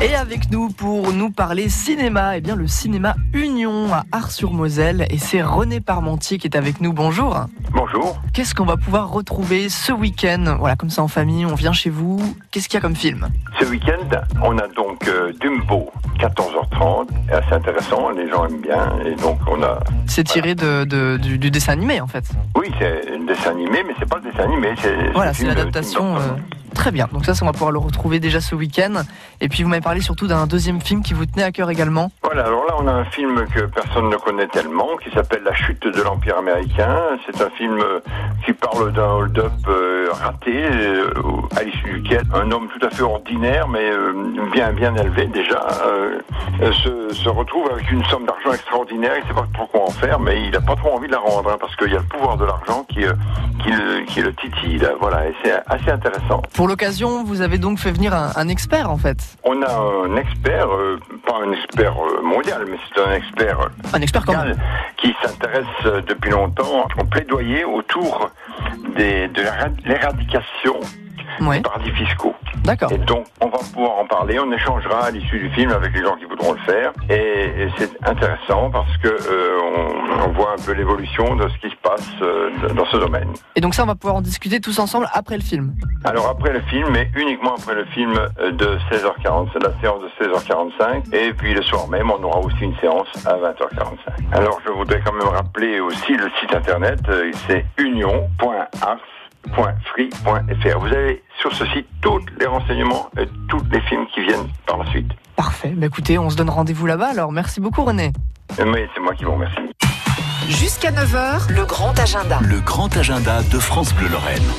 Et avec nous pour nous parler cinéma, eh bien le cinéma Union à Ars-sur-Moselle et c'est René Parmentier qui est avec nous. Bonjour. Bonjour. Qu'est-ce qu'on va pouvoir retrouver ce week-end? Voilà, comme ça en famille, on vient chez vous. Qu'est-ce qu'il y a comme film? Ce week-end, on a donc euh, Dumbo, 14h30, assez intéressant, les gens aiment bien, et donc on a... C'est tiré de, de- du, du dessin animé en fait. Oui, c'est un dessin animé, mais c'est pas le dessin animé, c'est... Voilà, c'est l'adaptation. Euh, Très bien, donc ça, ça, on va pouvoir le retrouver déjà ce week-end. Et puis vous m'avez parlé surtout d'un deuxième film qui vous tenait à cœur également. Voilà, alors là, on a un film que personne ne connaît tellement, qui s'appelle La chute de l'Empire américain. C'est un film qui parle d'un hold-up euh, raté, euh, à l'issue duquel un homme tout à fait ordinaire, mais euh, bien bien élevé déjà, euh, euh, se, se retrouve avec une somme d'argent extraordinaire. Il ne sait pas trop quoi en faire, mais il n'a pas trop envie de la rendre, hein, parce qu'il y a le pouvoir de l'argent qui, euh, qui, le, qui le titille. là. Voilà, et c'est assez intéressant. Pour l'occasion, vous avez donc fait venir un, un expert en fait. On a un expert, euh, pas un expert euh, mondial, mais c'est un expert euh, Un expert. Gal, qui s'intéresse euh, depuis longtemps au plaidoyer autour de l'éradication Ouais, paradis fiscaux. d'accord. Et donc, on va pouvoir en parler, on échangera à l'issue du film avec les gens qui voudront le faire. Et, et c'est intéressant parce que euh, on, on voit un peu l'évolution de ce qui se passe euh, dans ce domaine. Et donc ça, on va pouvoir en discuter tous ensemble après le film. Alors après le film, mais uniquement après le film euh, de 16h40, c'est la séance de 16h45. Et puis le soir même, on aura aussi une séance à 20h45. Alors je voudrais quand même rappeler aussi le site internet, c'est union.ars.free.fr. Vous avez sur ce site tous les renseignements et tous les films qui viennent par la suite. Parfait. Bah écoutez, on se donne rendez-vous là-bas. Alors merci beaucoup René. Mais c'est moi qui vous remercie. Jusqu'à 9h, le grand agenda. Le grand agenda de France Bleu Lorraine.